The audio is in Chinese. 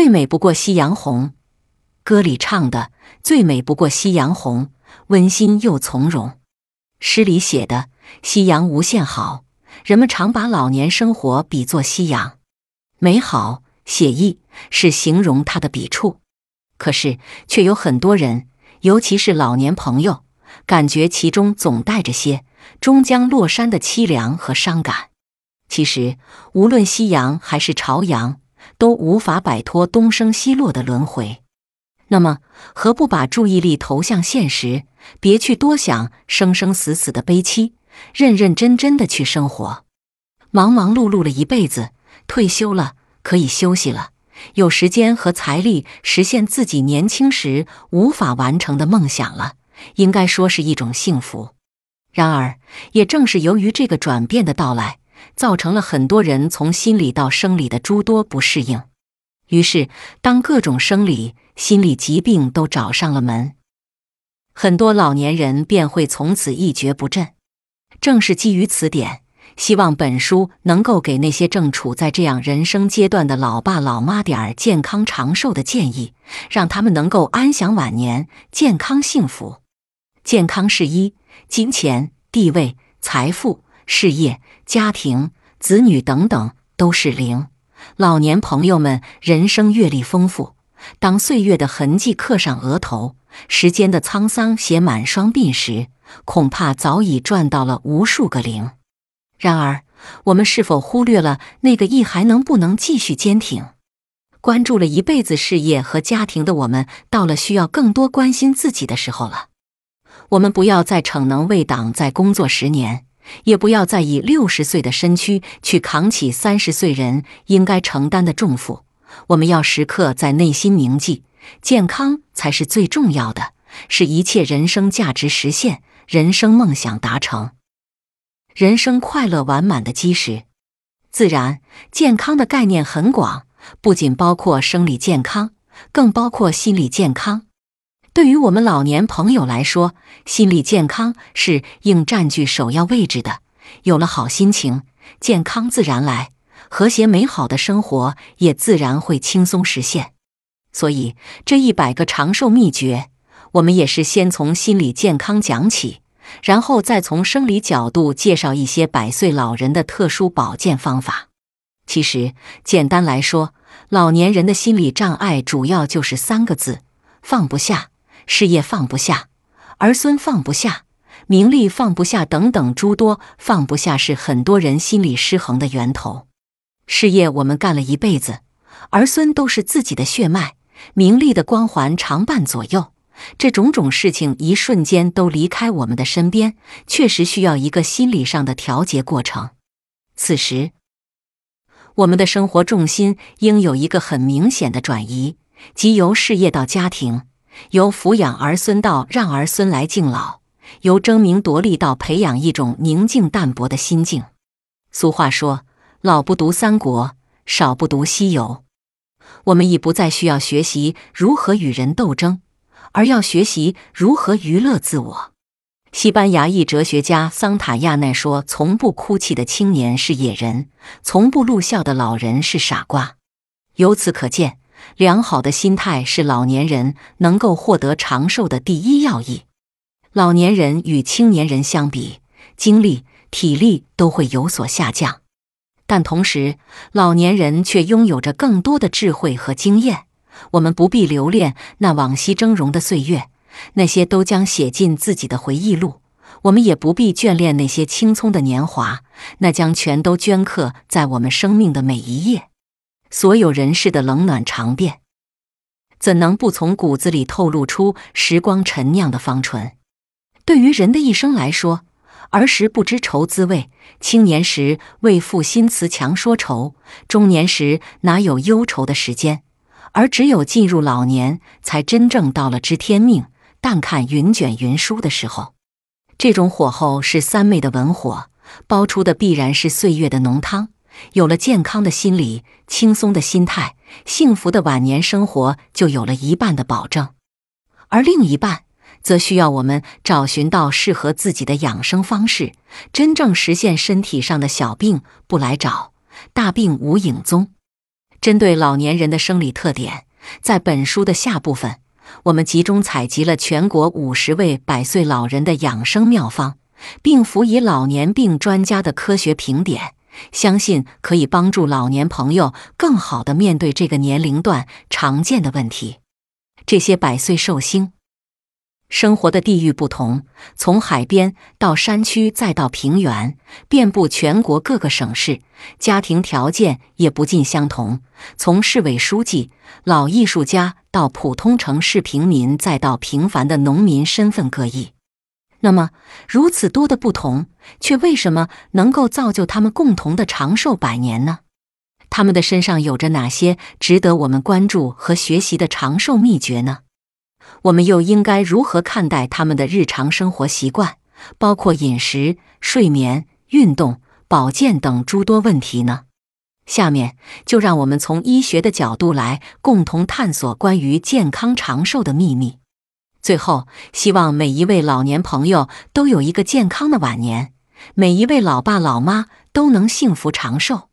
最美不过夕阳红。歌里唱的最美不过夕阳红，温馨又从容。诗里写的夕阳无限好，人们常把老年生活比作夕阳，美好写意是形容它的笔触。可是，却有很多人，尤其是老年朋友，感觉其中总带着些终将落山的凄凉和伤感。其实，无论夕阳还是朝阳，都无法摆脱东升西落的轮回。那么，何不把注意力投向现实，别去多想生生死死的悲戚，认认真真的去生活？忙忙碌碌了一辈子，退休了，可以休息了，有时间和财力实现自己年轻时无法完成的梦想了，应该说是一种幸福。然而，也正是由于这个转变的到来。造成了很多人从心理到生理的诸多不适应，于是当各种生理、心理疾病都找上了门，很多老年人便会从此一蹶不振。正是基于此点，希望本书能够给那些正处在这样人生阶段的老爸老妈点儿健康长寿的建议，让他们能够安享晚年，健康幸福。健康是一，金钱、地位、财富。事业、家庭、子女等等都是零。老年朋友们人生阅历丰富，当岁月的痕迹刻上额头，时间的沧桑写满双鬓时，恐怕早已赚到了无数个零。然而，我们是否忽略了那个亿还能不能继续坚挺？关注了一辈子事业和家庭的我们，到了需要更多关心自己的时候了。我们不要再逞能为党再工作十年。也不要再以六十岁的身躯去扛起三十岁人应该承担的重负。我们要时刻在内心铭记，健康才是最重要的，是一切人生价值实现、人生梦想达成、人生快乐完满的基石。自然，健康的概念很广，不仅包括生理健康，更包括心理健康。对于我们老年朋友来说，心理健康是应占据首要位置的。有了好心情，健康自然来，和谐美好的生活也自然会轻松实现。所以，这一百个长寿秘诀，我们也是先从心理健康讲起，然后再从生理角度介绍一些百岁老人的特殊保健方法。其实，简单来说，老年人的心理障碍主要就是三个字：放不下。事业放不下，儿孙放不下，名利放不下，等等诸多放不下，是很多人心理失衡的源头。事业我们干了一辈子，儿孙都是自己的血脉，名利的光环常伴左右，这种种事情一瞬间都离开我们的身边，确实需要一个心理上的调节过程。此时，我们的生活重心应有一个很明显的转移，即由事业到家庭。由抚养儿孙到让儿孙来敬老，由争名夺利到培养一种宁静淡泊的心境。俗话说：“老不读三国，少不读西游。”我们已不再需要学习如何与人斗争，而要学习如何娱乐自我。西班牙裔哲学家桑塔亚奈说：“从不哭泣的青年是野人，从不露笑的老人是傻瓜。”由此可见。良好的心态是老年人能够获得长寿的第一要义。老年人与青年人相比，精力、体力都会有所下降，但同时，老年人却拥有着更多的智慧和经验。我们不必留恋那往昔峥嵘的岁月，那些都将写进自己的回忆录；我们也不必眷恋那些青葱的年华，那将全都镌刻在我们生命的每一页。所有人世的冷暖常变，怎能不从骨子里透露出时光陈酿的芳醇？对于人的一生来说，儿时不知愁滋味，青年时为赋新词强说愁，中年时哪有忧愁的时间？而只有进入老年，才真正到了知天命、淡看云卷云舒的时候。这种火候是三昧的文火，煲出的必然是岁月的浓汤。有了健康的心理、轻松的心态，幸福的晚年生活就有了一半的保证，而另一半则需要我们找寻到适合自己的养生方式，真正实现身体上的小病不来找，大病无影踪。针对老年人的生理特点，在本书的下部分，我们集中采集了全国五十位百岁老人的养生妙方，并辅以老年病专家的科学评点，相信可以帮助老年朋友更好的面对这个年龄段常见的问题。这些百岁寿星。生活的地域不同，从海边到山区，再到平原，遍布全国各个省市，家庭条件也不尽相同。从市委书记、老艺术家到普通城市平民，再到平凡的农民，身份各异。那么，如此多的不同，却为什么能够造就他们共同的长寿百年呢？他们的身上有着哪些值得我们关注和学习的长寿秘诀呢？我们又应该如何看待他们的日常生活习惯，包括饮食、睡眠、运动、保健等诸多问题呢？下面就让我们从医学的角度来共同探索关于健康长寿的秘密。最后，希望每一位老年朋友都有一个健康的晚年，每一位老爸老妈都能幸福长寿。